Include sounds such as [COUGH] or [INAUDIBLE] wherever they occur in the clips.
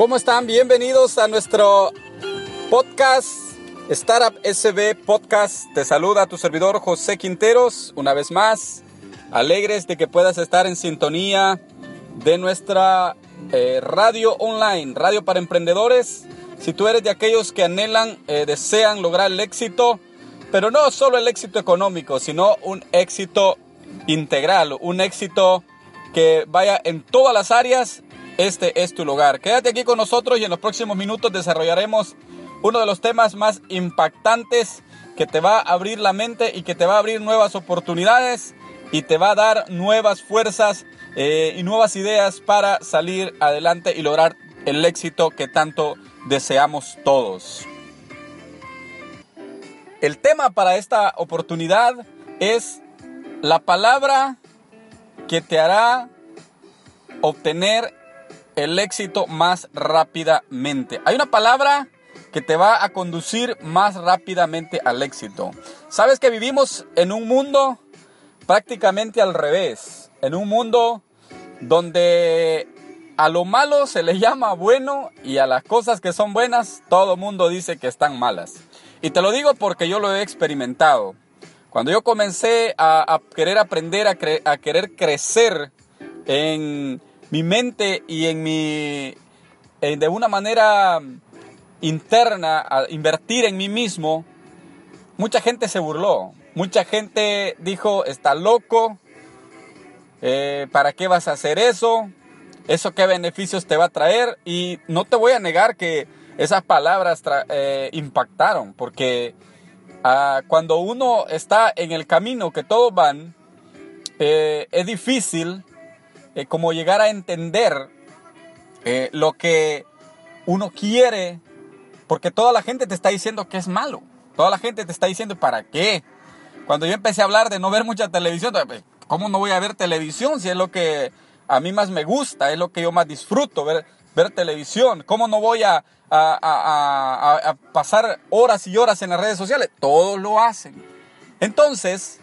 ¿Cómo están? Bienvenidos a nuestro podcast Startup SB Podcast. Te saluda tu servidor José Quinteros una vez más. Alegres de que puedas estar en sintonía de nuestra eh, radio online, radio para emprendedores. Si tú eres de aquellos que anhelan, eh, desean lograr el éxito, pero no solo el éxito económico, sino un éxito integral, un éxito que vaya en todas las áreas este es tu lugar. Quédate aquí con nosotros y en los próximos minutos desarrollaremos uno de los temas más impactantes que te va a abrir la mente y que te va a abrir nuevas oportunidades y te va a dar nuevas fuerzas eh, y nuevas ideas para salir adelante y lograr el éxito que tanto deseamos todos. El tema para esta oportunidad es la palabra que te hará obtener el éxito más rápidamente. Hay una palabra que te va a conducir más rápidamente al éxito. Sabes que vivimos en un mundo prácticamente al revés, en un mundo donde a lo malo se le [LAUGHS] llama bueno y a las cosas que son buenas todo mundo dice que están malas. Y te lo digo porque yo lo he experimentado. Cuando yo comencé a, querer aprender, a querer crecer en, mi mente y en mi, de una manera interna, a invertir en mí mismo, mucha gente se burló. Mucha gente dijo, está loco, eh, ¿para qué vas a hacer eso? ¿Eso qué beneficios te va a traer? Y no te voy a negar que esas palabras eh, impactaron, porque ah, cuando uno está en el camino que todos van, eh, es difícil eh, como llegar a entender eh, lo que uno quiere, porque toda la gente te está diciendo que es malo, toda la gente te está diciendo para qué. Cuando yo empecé a hablar de no ver mucha televisión, pues, ¿cómo no voy a ver televisión si es lo que a mí más me gusta, es lo que yo más disfruto, ver, ver televisión? ¿Cómo no voy a, a, pasar horas y horas en las redes sociales? Todos lo hacen. Entonces,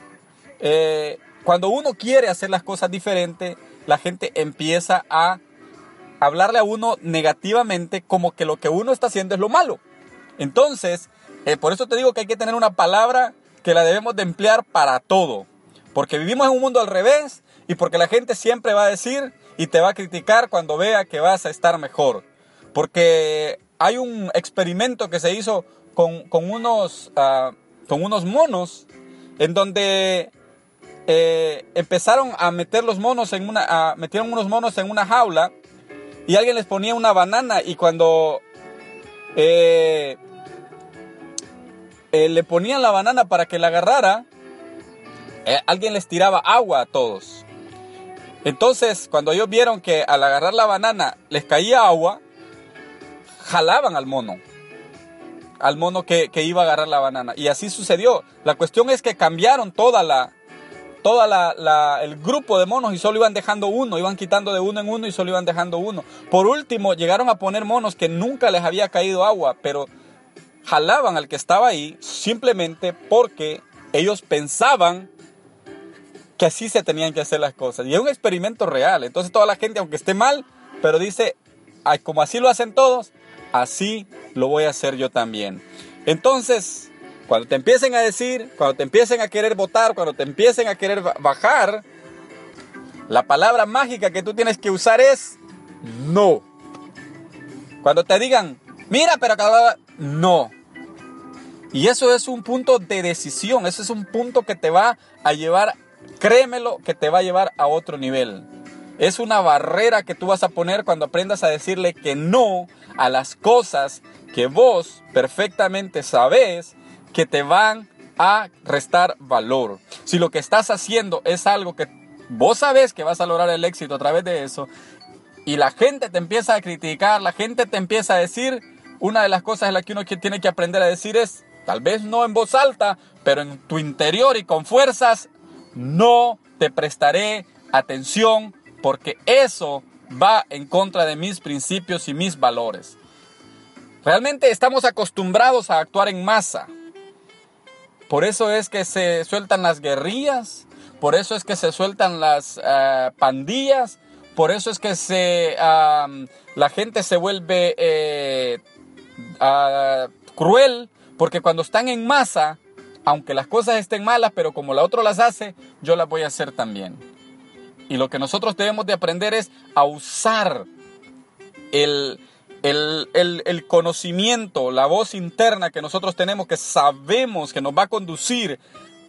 eh, cuando uno quiere hacer las cosas diferentes, la gente empieza a hablarle a uno negativamente como que lo que uno está haciendo es lo malo. Entonces, eh, por eso te digo que hay que tener una palabra que la debemos de emplear para todo. Porque vivimos en un mundo al revés y porque la gente siempre va a decir y te va a criticar cuando vea que vas a estar mejor. Porque hay un experimento que se hizo con, unos, ah, con unos monos en donde eh, empezaron a meter los monos en una, metieron unos monos en una jaula y alguien les ponía una banana y cuando eh, eh, le ponían la banana para que la agarrara, alguien les tiraba agua a todos. Entonces, cuando ellos vieron que al agarrar la banana les caía agua, jalaban al mono. Al mono que, que iba a agarrar la banana. Y así sucedió. La cuestión es que cambiaron toda la, todo el grupo de monos y solo iban dejando uno, iban quitando de uno en uno y solo iban dejando uno. Por último, llegaron a poner monos que nunca les había caído agua, pero jalaban al que estaba ahí simplemente porque ellos pensaban que así se tenían que hacer las cosas. Y es un experimento real. Entonces toda la gente, aunque esté mal, pero dice, como así lo hacen todos, así lo voy a hacer yo también. Entonces, cuando te empiecen a decir, cuando te empiecen a querer votar, cuando te empiecen a querer bajar, la palabra mágica que tú tienes que usar es no. Cuando te digan, mira, pero no. Y eso es un punto de decisión, eso es un punto que te va a llevar, créemelo, que te va a llevar a otro nivel. Es una barrera que tú vas a poner cuando aprendas a decirle que no a las cosas que vos perfectamente sabes que te van a restar valor. Si lo que estás haciendo es algo que vos sabes que vas a lograr el éxito a través de eso, y la gente te empieza a criticar, la gente te empieza a decir, una de las cosas en las que uno tiene que aprender a decir es, tal vez no en voz alta, pero en tu interior y con fuerzas, no te prestaré atención porque eso va en contra de mis principios y mis valores. Realmente estamos acostumbrados a actuar en masa. Por eso es que se sueltan las guerrillas, por eso es que se sueltan las eh, pandillas, por eso es que la gente se vuelve eh, cruel, porque cuando están en masa, aunque las cosas estén malas, pero como la otra las hace, yo las voy a hacer también. Y lo que nosotros debemos de aprender es a usar el, el, conocimiento, la voz interna que nosotros tenemos, que sabemos que nos va a conducir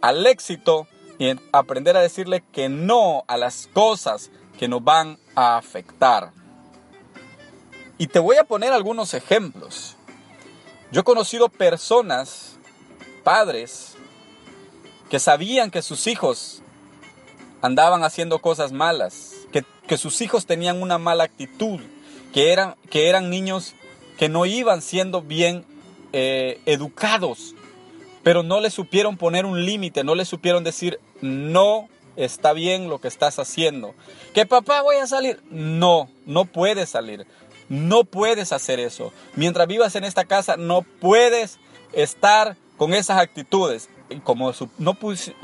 al éxito y aprender a decirle que no a las cosas que nos van a afectar. Y te voy a poner algunos ejemplos. Yo he conocido personas, padres, que sabían que sus hijos andaban haciendo cosas malas, que, sus hijos tenían una mala actitud, que eran, que eran niños que no iban siendo bien eh, educados, pero no le supieron poner un límite, no le supieron decir, no está bien lo que estás haciendo. Que papá voy a salir. No, no puedes salir. No puedes hacer eso. Mientras vivas en esta casa, no puedes estar con esas actitudes como no,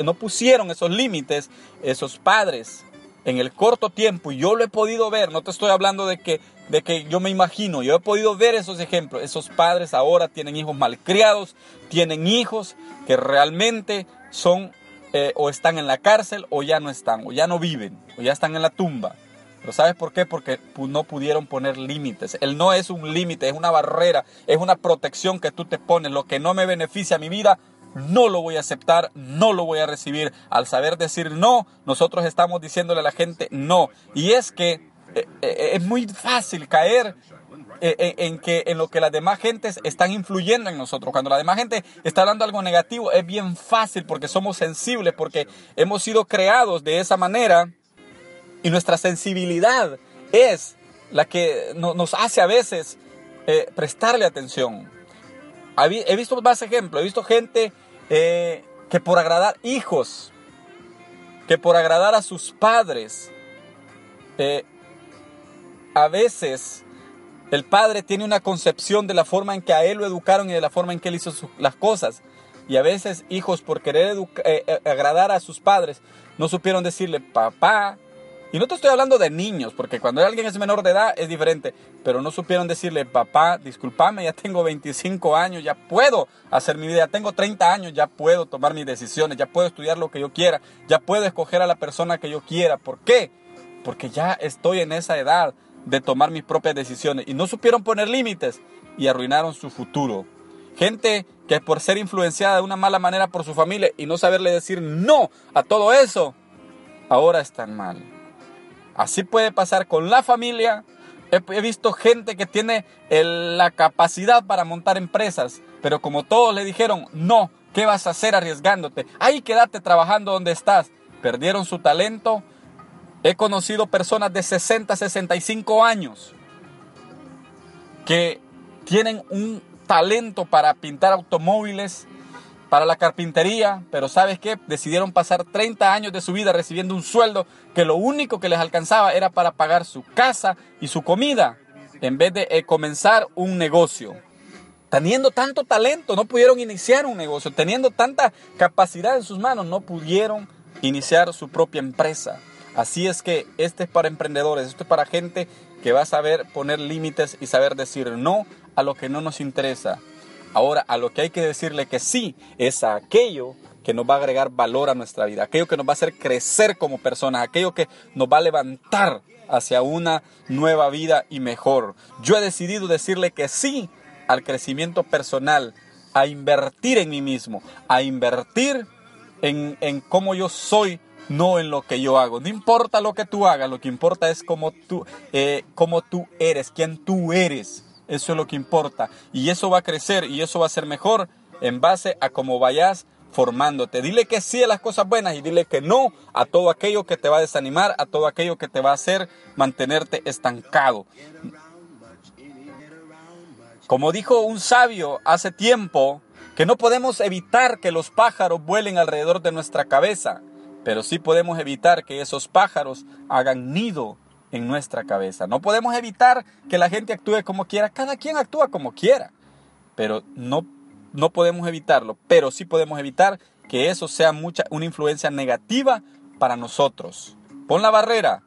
no pusieron esos límites, esos padres, en el corto tiempo, y yo lo he podido ver, no te estoy hablando de que, de que yo me imagino, yo he podido ver esos ejemplos, esos padres ahora tienen hijos malcriados, tienen hijos que realmente son eh, o están en la cárcel o ya no están, o ya no viven, o ya están en la tumba. Pero ¿sabes por qué? Porque no pudieron poner límites. El no es un límite, es una barrera, es una protección que tú te pones. Lo que no me beneficia a mi vida, no lo voy a aceptar, no lo voy a recibir. Al saber decir no, nosotros estamos diciéndole a la gente no. Y es que es muy fácil caer eh, en, que, en lo que las demás gentes están influyendo en nosotros. Cuando la demás gente está hablando algo negativo, es bien fácil porque somos sensibles, porque hemos sido creados de esa manera y nuestra sensibilidad es la que nos hace a veces prestarle atención. He visto más ejemplos, he visto gente eh, que por agradar hijos, que por agradar a sus padres, eh, a veces el padre tiene una concepción de la forma en que a él lo educaron y de la forma en que él hizo las cosas. Y a veces hijos por querer eh, agradar a sus padres no supieron decirle, papá, y no te estoy hablando de niños, porque cuando alguien es menor de edad es diferente, pero no supieron decirle, papá, discúlpame, ya tengo 25 años, ya puedo hacer mi vida, ya tengo 30 años, ya puedo tomar mis decisiones, ya puedo estudiar lo que yo quiera, ya puedo escoger a la persona que yo quiera. ¿Por qué? Porque ya estoy en esa edad de tomar mis propias decisiones y no supieron poner límites y arruinaron su futuro. Gente que por ser influenciada de una mala manera por su familia y no saberle decir no a todo eso, ahora están mal. Así puede pasar con la familia. He, visto gente que tiene la capacidad para montar empresas, pero como todos le dijeron, no, ¿qué vas a hacer arriesgándote? Ahí quédate trabajando donde estás. Perdieron su talento. He conocido personas de 60, 65 años que tienen un talento para pintar automóviles, para la carpintería, pero ¿sabes qué? Decidieron pasar 30 años de su vida recibiendo un sueldo que lo único que les alcanzaba era para pagar su casa y su comida, en vez de eh, comenzar un negocio. Teniendo tanto talento, no pudieron iniciar un negocio. Teniendo tanta capacidad en sus manos, no pudieron iniciar su propia empresa. Así es que este es para emprendedores, esto es para gente que va a saber poner límites y saber decir no a lo que no nos interesa. Ahora, a lo que hay que decirle que sí es a aquello que nos va a agregar valor a nuestra vida, aquello que nos va a hacer crecer como personas, aquello que nos va a levantar hacia una nueva vida y mejor. Yo he decidido decirle que sí al crecimiento personal, a invertir en mí mismo, a invertir en, en cómo yo soy, no en lo que yo hago. No importa lo que tú hagas, lo que importa es cómo tú, eh, cómo tú eres, quién tú eres. Eso es lo que importa. Y eso va a crecer y eso va a ser mejor en base a cómo vayas formándote. Dile que sí a las cosas buenas y dile que no a todo aquello que te va a desanimar, a todo aquello que te va a hacer mantenerte estancado. Como dijo un sabio hace tiempo, que no podemos evitar que los pájaros vuelen alrededor de nuestra cabeza, pero sí podemos evitar que esos pájaros hagan nido en nuestra cabeza. No podemos evitar que la gente actúe como quiera, cada quien actúa como quiera, pero no, no podemos evitarlo, pero sí podemos evitar que eso sea mucha, una influencia negativa para nosotros. Pon la barrera,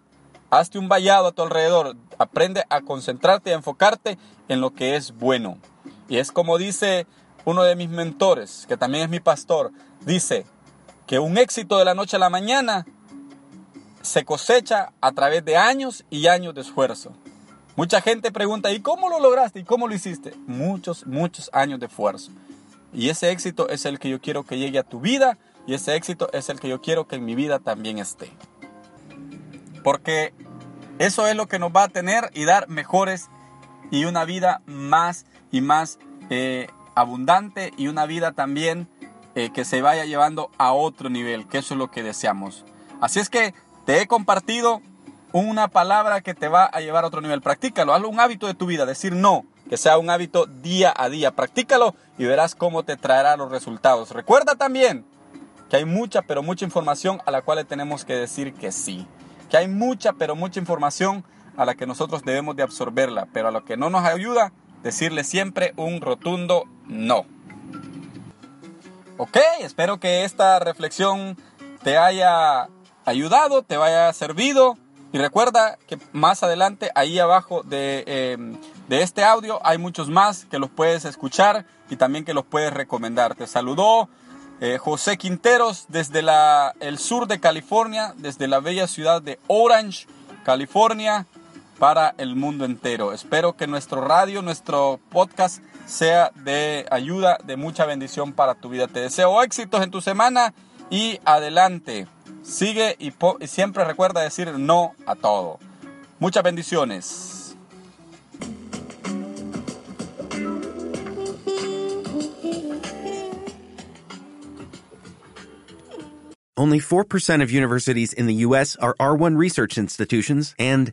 hazte un vallado a tu alrededor, aprende a concentrarte y a enfocarte en lo que es bueno. Y es como dice uno de mis mentores, que también es mi pastor, dice que un éxito de la noche a la mañana se cosecha a través de años y años de esfuerzo. Mucha gente pregunta, ¿y cómo lo lograste? ¿Y cómo lo hiciste? Muchos, muchos años de esfuerzo. Y ese éxito es el que yo quiero que llegue a tu vida y ese éxito es el que yo quiero que en mi vida también esté. Porque eso es lo que nos va a tener y dar mejores y una vida más y más eh, abundante y una vida también eh, que se vaya llevando a otro nivel, que eso es lo que deseamos. Así es que te he compartido una palabra que te va a llevar a otro nivel. Practícalo, hazlo un hábito de tu vida, decir no, que sea un hábito día a día. Practícalo y verás cómo te traerá los resultados. Recuerda también que hay mucha, pero mucha información a la cual tenemos que decir que sí. Que hay mucha, pero mucha información a la que nosotros debemos de absorberla, pero a lo que no nos ayuda, decirle siempre un rotundo no. Ok, espero que esta reflexión te haya ayudado, te haya servido. Y recuerda que más adelante, ahí abajo de, em, de, este audio, hay muchos más que los puedes escuchar y también que los puedes recomendar. Te saludó eh, José Quinteros desde la, el sur de California, desde la bella ciudad de Orange, California para el mundo entero. Espero que nuestro radio, nuestro podcast sea de ayuda, de mucha bendición para tu vida. Te deseo éxitos en tu semana y adelante. Sigue y, siempre recuerda decir no a todo. Muchas bendiciones. Only 4% of universities in the U.S. are R1 research institutions, and